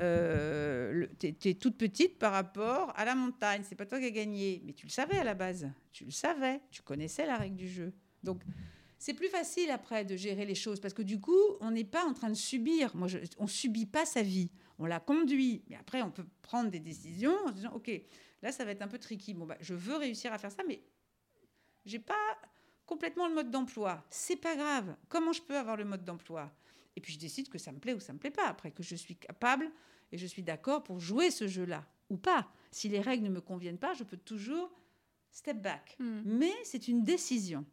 euh, es, toute petite par rapport à la montagne. C'est pas toi qui as gagné, mais tu le savais à la base. Tu le savais, tu connaissais la règle du jeu. Donc c'est plus facile après de gérer les choses parce que du coup, on n'est pas en train de subir. Moi, je, on subit pas sa vie, on la conduit. Mais après, on peut prendre des décisions en se disant, ok, là, ça va être un peu tricky. Bon, bah, je veux réussir à faire ça, mais j'ai pas complètement le mode d'emploi. C'est pas grave. Comment je peux avoir le mode d'emploi? Et puis je décide que ça me plaît ou ça me plaît pas. Après que je suis capable et je suis d'accord pour jouer ce jeu-là ou pas. Si les règles ne me conviennent pas, je peux toujours step back. Mm. Mais c'est une décision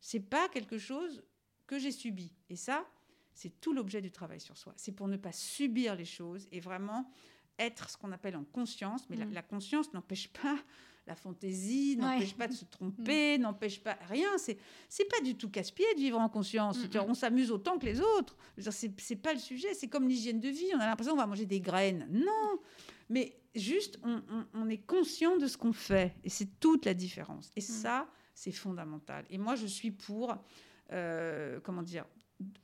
c'est pas quelque chose que j'ai subi. Et ça, c'est tout l'objet du travail sur soi. C'est pour ne pas subir les choses et vraiment être ce qu'on appelle en conscience. Mais mmh. la, la, conscience n'empêche pas la fantaisie, n'empêche ouais. pas de se tromper, mmh. n'empêche pas rien. C'est c'est pas du tout casse-pied de vivre en conscience. Mmh. On s'amuse autant que les autres. C'est pas le sujet. C'est comme l'hygiène de vie. On a l'impression qu'on va manger des graines. Non, mais juste on, on, on est conscient de ce qu'on fait et c'est toute la différence. Et ça c'est fondamental. Et moi, je suis pour, euh, comment dire,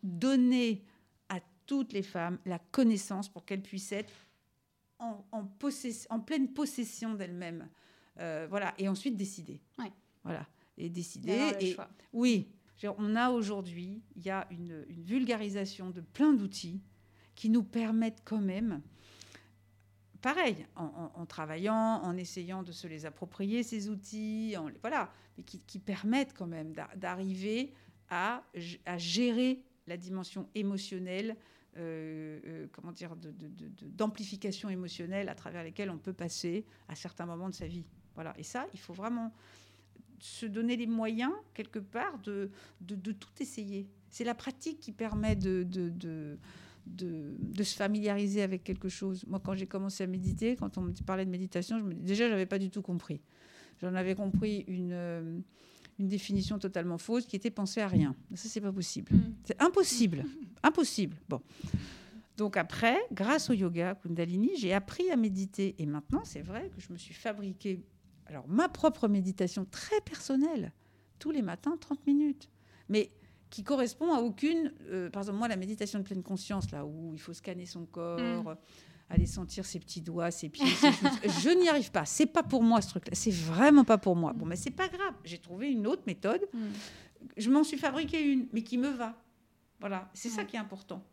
donner à toutes les femmes la connaissance pour qu'elles puissent être en, en, en pleine possession d'elles-mêmes. Euh, voilà, et ensuite décider. Ouais. Voilà, et décider. Et, oui, on a aujourd'hui, il y a une, une, vulgarisation de plein d'outils qui nous permettent quand même pareil, en, en, travaillant, en essayant de se les approprier, ces outils, voilà, qui, permettent quand même d'arriver à, gérer la dimension émotionnelle, euh, euh, comment dire, d'amplification émotionnelle à travers lesquelles on peut passer à certains moments de sa vie. Voilà. Et ça, il faut vraiment se donner les moyens, quelque part, de tout essayer. C'est la pratique qui permet de de, de, se familiariser avec quelque chose. Moi, quand j'ai commencé à méditer, quand on me parlait de méditation, je me, déjà, je n'avais pas du tout compris. J'en avais compris une, euh, une définition totalement fausse qui était penser à rien. Ça, c'est pas possible. Mm. C'est impossible. impossible. Bon. Donc après, grâce au yoga Kundalini, j'ai appris à méditer. Et maintenant, c'est vrai que je me suis fabriqué alors ma propre méditation très personnelle, tous les matins, 30 minutes. Mais qui correspond à aucune. Euh, par exemple, moi, la méditation de pleine conscience, là où il faut scanner son corps, mmh. aller sentir ses petits doigts, ses pieds, ses je n'y arrive pas. C'est pas pour moi ce truc-là. C'est vraiment pas pour moi. Bon, mais c'est pas grave. J'ai trouvé une autre méthode. Mm. Je m'en suis fabriqué une, mais qui me va. Voilà, c'est ça qui est important.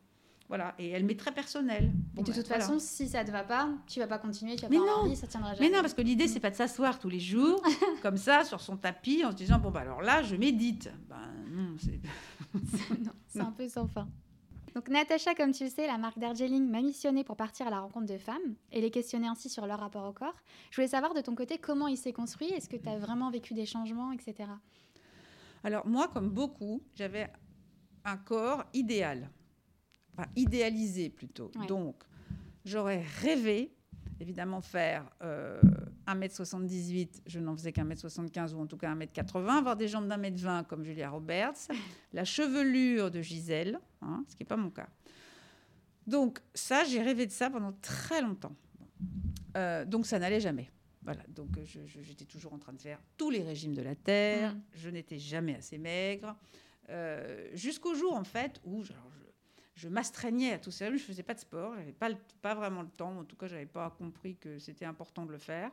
Voilà, et elle m'est très personnelle. et de toute façon, si ça te va pas, tu vas pas continuer, tu vas mais pas non. envie, ça tiendra jamais. Mais non, parce que l'idée, c'est pas de s'asseoir tous les jours, comme ça, sur son tapis, en se disant, bon, bah alors là, je médite. Ben non, c'est... un peu sans fin. Donc Natacha, comme tu le sais, la marque Darjeeling m'a missionné pour partir à la rencontre de femmes et les questionner ainsi sur leur rapport au corps. Je voulais savoir de ton côté comment il s'est construit, est-ce que tu as vraiment vécu des changements, etc. Alors moi, comme beaucoup, j'avais un corps idéal, enfin idéalisé plutôt. Donc j'aurais rêvé évidemment faire euh, 1m78, je n'en faisais qu'un m 75 ou en tout cas 1m80, avoir des jambes d'un mètre 20 comme Julia Roberts, la chevelure de Gisèle, hein, ce qui n'est pas mon cas. Donc ça, j'ai rêvé de ça pendant très longtemps. Euh, donc ça n'allait jamais. Voilà, donc j'étais toujours en train de faire tous les régimes de la terre, mm. je n'étais jamais assez maigre, euh, jusqu'au jour en fait où je m'astreignais à tout ça. Je faisais pas de sport, j'avais pas, pas vraiment le temps. En tout cas, j'avais pas compris que c'était important de le faire.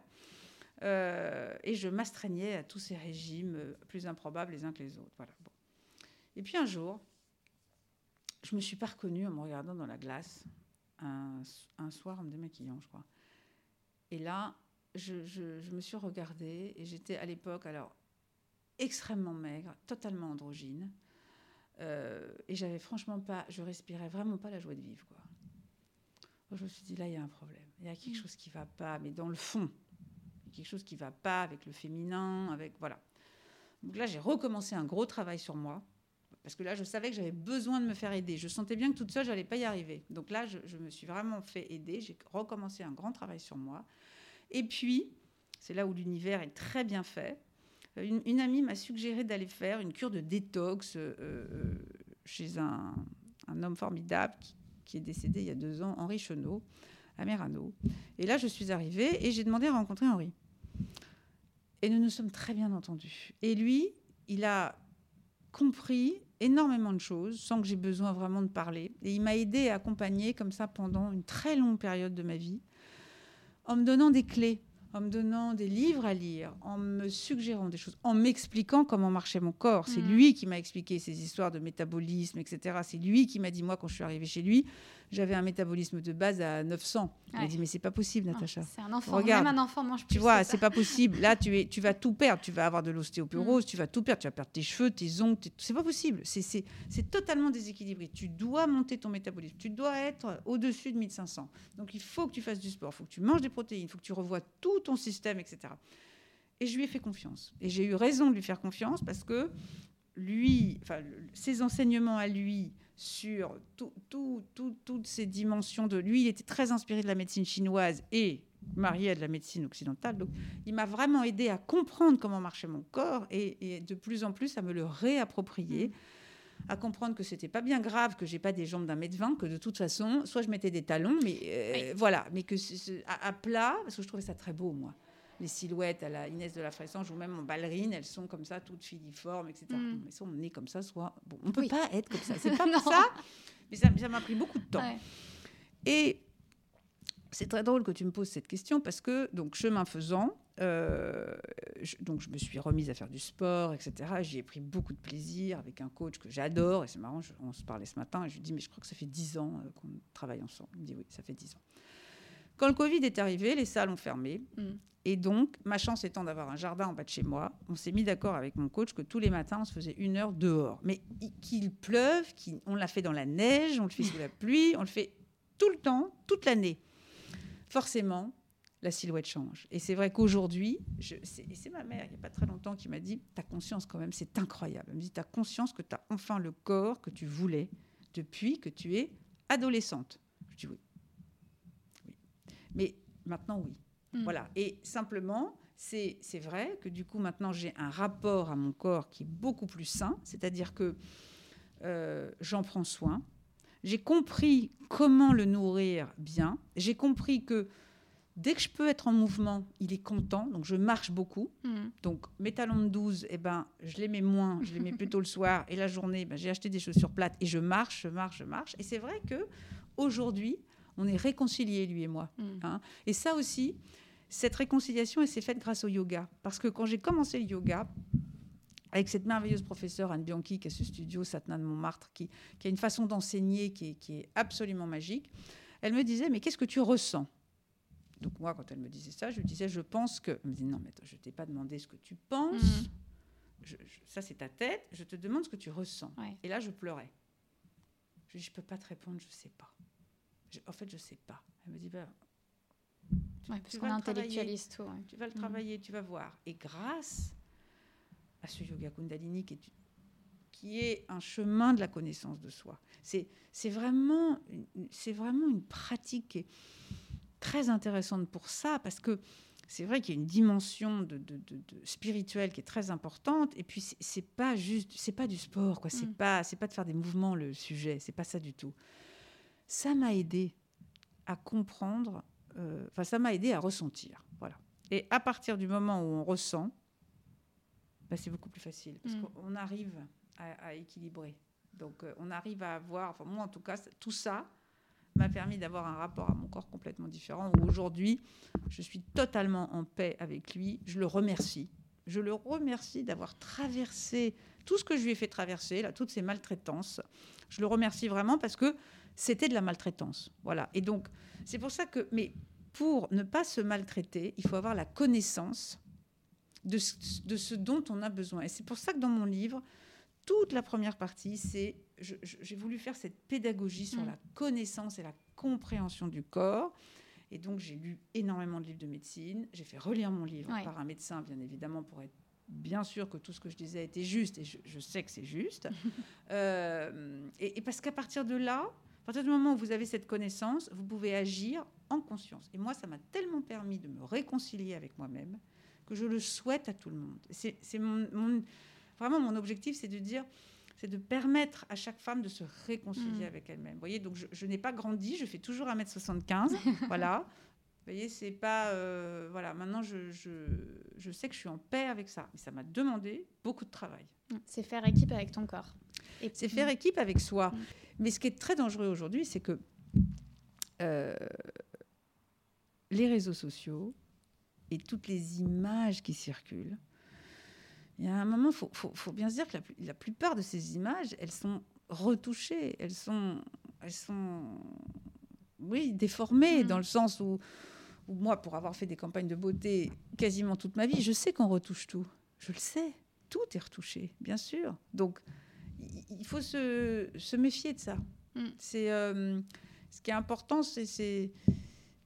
Euh, et je m'astreignais à tous ces régimes euh, plus improbables les uns que les autres. Voilà. Et puis un jour, je me suis pas reconnue en me regardant dans la glace un, soir en me démaquillant, je crois. Et là, je, je me suis regardée et j'étais à l'époque alors extrêmement maigre, totalement androgyne. Euh, et j'avais franchement pas, je respirais vraiment pas la joie de vivre. Quoi. je me suis dit, là, il y a un problème. Il y a quelque chose qui va pas, mais dans le fond. Il y a quelque chose qui va pas avec le féminin, avec. Voilà. Donc là, j'ai recommencé un gros travail sur moi. Parce que là, je savais que j'avais besoin de me faire aider. Je sentais bien que toute seule, je n'allais pas y arriver. Donc là, je me suis vraiment fait aider. J'ai recommencé un grand travail sur moi. Et puis, c'est là où l'univers est très bien fait. Une, amie m'a suggéré d'aller faire une cure de détox euh, euh, chez un, homme formidable qui, est décédé il y a deux ans, Henri Chenot, à Merano. Et là, je suis arrivée et j'ai demandé à rencontrer Henri. Et nous nous sommes très bien entendus. Et lui, il a compris énormément de choses sans que j'ai besoin vraiment de parler. Et il m'a aidé à accompagner comme ça pendant une très longue période de ma vie en me donnant des clés en me donnant des livres à lire, en me suggérant des choses, en m'expliquant comment marchait mon corps. C'est mm. lui qui m'a expliqué ces histoires de métabolisme, etc. C'est lui qui m'a dit, moi, quand je suis arrivée chez lui, j'avais un métabolisme de base à 900. Il m'a dit, mais c'est pas possible, Natacha. C'est un enfant. Regarde, même un enfant mange plus. Tu vois, c'est pas possible. Là, tu, es, tu vas tout perdre. Tu vas avoir de l'ostéoporose, mm. tu vas tout perdre. Tu vas perdre tes cheveux, tes ongles. C'est pas possible. C'est totalement déséquilibré. Tu dois monter ton métabolisme. Tu dois être au-dessus de 1500. Donc, il faut que tu fasses du sport. Il faut que tu manges des protéines. Il faut que tu revoies tout ton système, etc. Et je lui ai fait confiance. Et j'ai eu raison de lui faire confiance parce que lui, enfin, ses enseignements à lui, sur toutes ces dimensions de lui. Il était très inspiré de la médecine chinoise et marié à de la médecine occidentale. Donc, il m'a vraiment aidé à comprendre comment marchait mon corps et, de plus en plus à me le réapproprier. à comprendre que c'était pas bien grave que j'ai pas des jambes d'un mètre vingt, que de toute façon, soit je mettais des talons, mais euh, voilà, mais que à, à, plat, parce que je trouvais ça très beau, moi les silhouettes à la Inès de la Fressange ou même en ballerine, elles sont comme ça, toutes filiformes, etc. Mm. Mais on est comme ça, soit. Bon, on ne peut pas être comme ça. C'est pas ça. Mais ça m'a pris beaucoup de temps. Et c'est très drôle que tu me poses cette question parce que, donc, chemin faisant, euh, je, donc je me suis remise à faire du sport, etc. J'y ai pris beaucoup de plaisir avec un coach que j'adore. Et c'est marrant, on se parlait ce matin et je lui dis, mais je crois que ça fait dix ans euh, qu'on travaille ensemble. Il me dit, oui, ça fait dix ans. Quand le Covid est arrivé, les salles ont fermé. Mm. Et donc, ma chance étant d'avoir un jardin en bas de chez moi, on s'est mis d'accord avec mon coach que tous les matins, on se faisait une heure dehors. Mais qu'il pleuve, on l'a fait dans la neige, on le fait sous la pluie, on le fait tout le temps, toute l'année. Forcément, la silhouette change. Et c'est vrai qu'aujourd'hui, c'est ma mère, il n'y a pas très longtemps, qui m'a dit, ta conscience quand même, c'est incroyable. Elle me dit, tu as conscience que tu as enfin le corps que tu voulais depuis que tu es adolescente. Je dis oui. Mais maintenant, oui. Mm. Voilà. Et simplement, c'est vrai que du coup, maintenant, j'ai un rapport à mon corps qui est beaucoup plus sain, c'est-à-dire que euh, j'en prends soin. J'ai compris comment le nourrir bien. J'ai compris que dès que je peux être en mouvement, il est content. Donc, je marche beaucoup. Mm. Donc, mes talons de 12, eh ben, je les mets moins. Je les mets plutôt le soir. Et la journée, ben, j'ai acheté des chaussures plates et je marche, je marche, je marche. Et c'est vrai que aujourd'hui, on est réconciliés, lui et moi. Mm. hein. Et ça aussi, cette réconciliation, elle s'est faite grâce au yoga. Parce que quand j'ai commencé le yoga, avec cette merveilleuse professeure Anne Bianchi qui a ce studio Satna de Montmartre, qui, qui a une façon d'enseigner qui est, qui est absolument magique, elle me disait, mais qu'est-ce que tu ressens? Donc moi, quand elle me disait ça, je lui disais, je pense que... Elle me dit, non, mais attends, je ne t'ai pas demandé ce que tu penses. Je- je- ça, c'est ta tête. Je te demande ce que tu ressens. Ouais. Et là, je pleurais. Je lui dis, je peux pas te répondre, je sais pas. Je- en fait, je sais pas. Elle me dit, bah, Ouais, parce tu qu'on tout, ouais. tu vas le Mhm. travailler, tu vas voir. Et grâce à ce yoga kundalini qui est, qui est un chemin de la connaissance de soi, c'est vraiment, c'est vraiment une pratique qui est très intéressante pour ça, parce que c'est vrai qu'il y a une dimension de, de- de- de spirituelle qui est très importante, et puis c'est- pas juste, c'est pas du sport, quoi. C'est Mm. pas, c'est pas de faire des mouvements le sujet, c'est pas ça du tout. Ça m'a aidé à comprendre, euh, enfin ça m'a aidé à ressentir, voilà. Et à partir du moment où on ressent, bah, c'est beaucoup plus facile parce Mm. qu'on arrive à, à équilibrer. Donc euh, on arrive à avoir, enfin moi en tout cas, tout ça m'a permis d'avoir un rapport à mon corps complètement différent. Où aujourd'hui, je suis totalement en paix avec lui. Je le remercie. Je le remercie d'avoir traversé tout ce que je lui ai fait traverser, là, toutes ces maltraitances. Je le remercie vraiment parce que c'était de la maltraitance. Voilà. Et donc, c'est pour ça que, mais pour ne pas se maltraiter, il faut avoir la connaissance de ce, de ce dont on a besoin. Et c'est pour ça que dans mon livre, toute la première partie, c'est j'ai voulu faire cette pédagogie sur Mm. la connaissance et la compréhension du corps. Et donc, j'ai lu énormément de livres de médecine. J'ai fait relire mon livre Ouais. par un médecin, bien évidemment, pour être bien sûr que tout ce que je disais était juste. Et je, je sais que c'est juste. Euh, et, et parce qu'à partir de là, à partir du moment où vous avez cette connaissance, vous pouvez agir en conscience. Et moi, ça m'a tellement permis de me réconcilier avec moi-même que je le souhaite à tout le monde. C'est c'est mon, mon- vraiment mon objectif, c'est de dire, c'est de permettre à chaque femme de se réconcilier Mm. avec elle-même. Vous voyez, donc je, je n'ai pas grandi, je fais toujours 1m75, voilà. Vous voyez, c'est pas, euh, voilà. Maintenant, je, je, je sais que je suis en paix avec ça, mais ça m'a demandé beaucoup de travail. C'est faire équipe avec ton corps. Et- C'est faire équipe avec soi. Mm. Mais ce qui est très dangereux aujourd'hui, c'est que euh, les réseaux sociaux et toutes les images qui circulent, il y a un moment, il faut, faut- faut bien se dire que la, plu- la plupart de ces images, elles sont retouchées, elles sont, elles sont oui, déformées, Mm. dans le sens où, où moi, pour avoir fait des campagnes de beauté quasiment toute ma vie, je sais qu'on retouche tout. Je le sais. Tout est retouché, bien sûr. Donc, il- faut se, se méfier de ça. Mm. C'est euh, ce qui est important, c'est,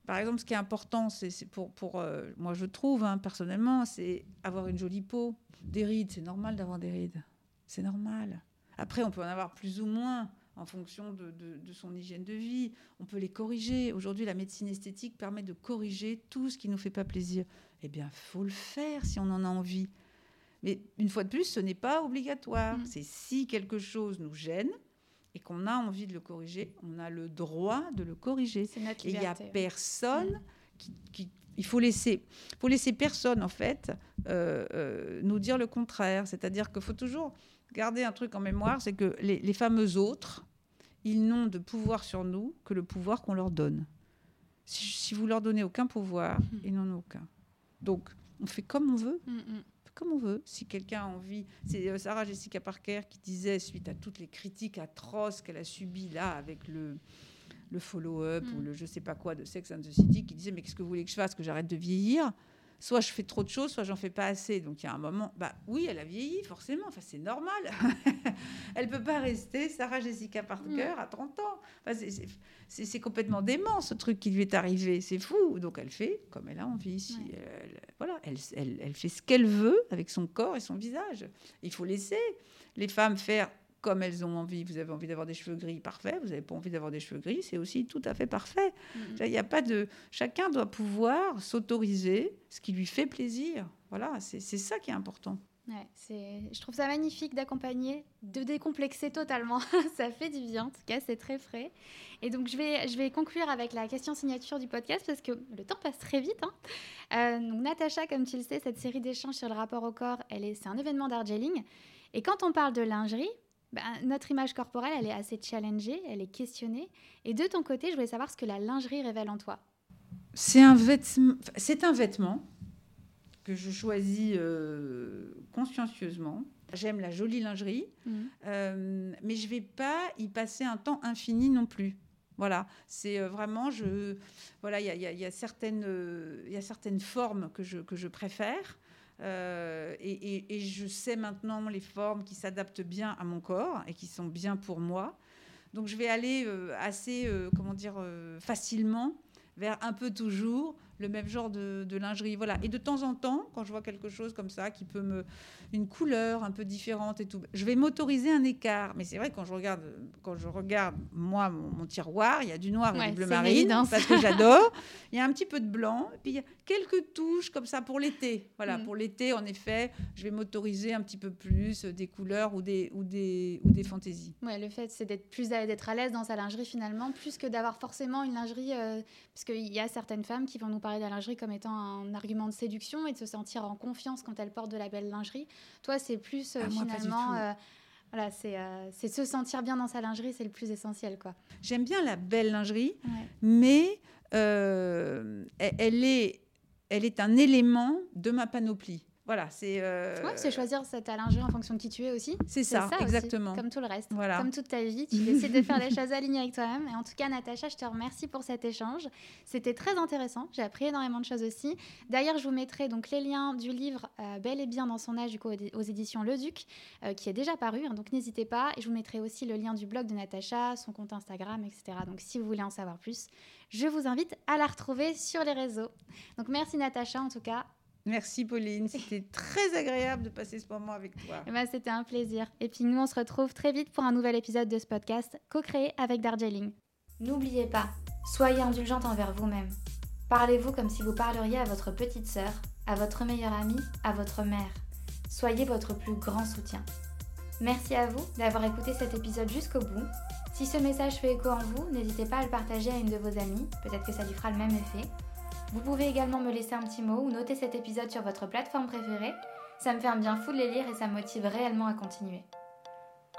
par exemple, ce qui est important, c'est, c'est pour, pour euh, moi, je trouve hein, personnellement, c'est avoir une jolie peau, des rides. C'est normal d'avoir des rides. C'est normal. Après, on peut en avoir plus ou moins en fonction de, de- de son hygiène de vie. On peut les corriger. Aujourd'hui, la médecine esthétique permet de corriger tout ce qui nous fait pas plaisir. Eh bien, faut le faire si on en a envie. Mais une fois de plus, ce n'est pas obligatoire. Mm. C'est si quelque chose nous gêne et qu'on a envie de le corriger, on a le droit de le corriger. Et il n'y a personne qui, qui- Il faut laisser, faut laisser personne, en fait, euh, euh, nous dire le contraire. C'est-à-dire qu'il faut toujours garder un truc en mémoire, c'est que les, les fameux autres, ils n'ont de pouvoir sur nous que le pouvoir qu'on leur donne. Si, si vous leur donnez aucun pouvoir, Mhm. ils n'en ont aucun. Donc, on fait comme on veut Mm, mm. Comme on veut. Si quelqu'un a envie, c'est euh, Sarah Jessica Parker qui disait, suite à toutes les critiques atroces qu'elle a subies là avec le, le follow-up Mm. ou le je sais pas quoi de Sex and the City, qui disait, mais qu'est-ce que vous voulez que je fasse Que j'arrête de vieillir? Soit je fais trop de choses, soit j'en fais pas assez. Donc il y a un moment, bah oui, elle a vieilli, forcément. Enfin, c'est normal. elle peut pas rester Sarah Jessica Parker à 30 ans. Enfin, c'est- complètement dément ce truc qui lui est arrivé. C'est fou. Donc elle fait comme elle a envie. Si Ouais. elle, voilà, elle, elle- elle fait ce qu'elle veut avec son corps et son visage. Il faut laisser les femmes faire comme elles ont envie. Vous avez envie d'avoir des cheveux gris, parfait. Vous n'avez pas envie d'avoir des cheveux gris, c'est aussi tout à fait parfait. Mm, Il y a pas de. Chacun doit pouvoir s'autoriser ce qui lui fait plaisir. Voilà, c'est ça qui est important. Ouais, c'est, je trouve ça magnifique d'accompagner, de décomplexer totalement. ça fait du bien, en tout cas, c'est très frais. Et donc, je vais, je vais conclure avec la question signature du podcast parce que le temps passe très vite. hein. Euh, donc, Natacha, comme tu le sais, cette série d'échanges sur le rapport au corps, elle est, c'est un événement d'art gelling. Et quand on parle de lingerie, Ben, notre image corporelle, elle est assez challengée, elle est questionnée. Et de ton côté, je voulais savoir ce que la lingerie révèle en toi. C'est un, vêtement, c'est un vêtement que je choisis euh, consciencieusement. J'aime la jolie lingerie, Mmh. euh, mais je vais pas y passer un temps infini non plus. Voilà, c'est vraiment, je, voilà, il y a, y y certaines, il formes que je, que je préfère. Euh, et, je sais maintenant les formes qui s'adaptent bien à mon corps et qui sont bien pour moi. Donc je vais aller euh, assez, euh, comment dire, facilement vers un peu toujours le même genre de, de lingerie. Voilà. Et de temps en temps, quand je vois quelque chose comme ça qui peut me. une couleur un peu différente et tout, je vais m'autoriser un écart. Mais c'est vrai, quand je regarde, quand je regarde moi, mon, mon tiroir, il y a du noir et Ouais, du bleu marine, parce que j'adore. Il y a un petit peu de blanc, et puis il y a quelques touches comme ça pour l'été. Voilà, Mm. pour l'été, en effet, je vais m'autoriser un petit peu plus euh, des couleurs ou des, ou des, ou des fantaisies. Ouais, le fait, c'est d'être plus à, d'être à l'aise dans sa lingerie finalement, plus que d'avoir forcément une lingerie. euh, parce qu'il y a certaines femmes qui vont nous parler de la lingerie comme étant un argument de séduction et de se sentir en confiance quand elles portent de la belle lingerie. Toi, c'est plus euh, Ah, finalement. euh, voilà, c'est euh, c'est se sentir bien dans sa lingerie, c'est le plus essentiel, quoi. J'aime bien la belle lingerie, Ouais. mais euh, elle, elle est, elle est un élément de ma panoplie. Voilà, c'est. euh, Ouais, c'est choisir ta lingerie en fonction de qui tu es aussi. C'est ça, exactement. comme tout le reste. Voilà. Comme toute ta vie, tu décides de faire les choses alignées avec toi-même. Et en tout cas, Natacha, je te remercie pour cet échange. C'était très intéressant. J'ai appris énormément de choses aussi. D'ailleurs, je vous mettrai donc les liens du livre euh, Bel et bien dans son âge, du coup, aux aux éditions Le Duc, euh, qui est déjà paru. hein, donc, n'hésitez pas. Et je vous mettrai aussi le lien du blog de Natacha, son compte Instagram, etc. Donc, si vous voulez en savoir plus, je vous invite à la retrouver sur les réseaux. Donc, merci Natacha, en tout cas. Merci Pauline, c'était très agréable de passer ce moment avec toi. Eh ben, C'était un plaisir. Et puis nous, on se retrouve très vite pour un nouvel épisode de ce podcast co-créé avec Darjeeling. N'oubliez pas, soyez indulgente envers vous-même. Parlez-vous comme si vous parleriez à votre petite sœur, à votre meilleure amie, à votre mère. Soyez votre plus grand soutien. Merci à vous d'avoir écouté cet épisode jusqu'au bout. Si ce message fait écho en vous, n'hésitez pas à le partager à une de vos amies, peut-être que ça lui fera le même effet. Vous pouvez également me laisser un petit mot ou noter cet épisode sur votre plateforme préférée. Ça me fait un bien fou de les lire et ça me motive réellement à continuer.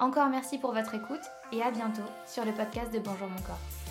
Encore merci pour votre écoute et à bientôt sur le podcast de Bonjour mon corps.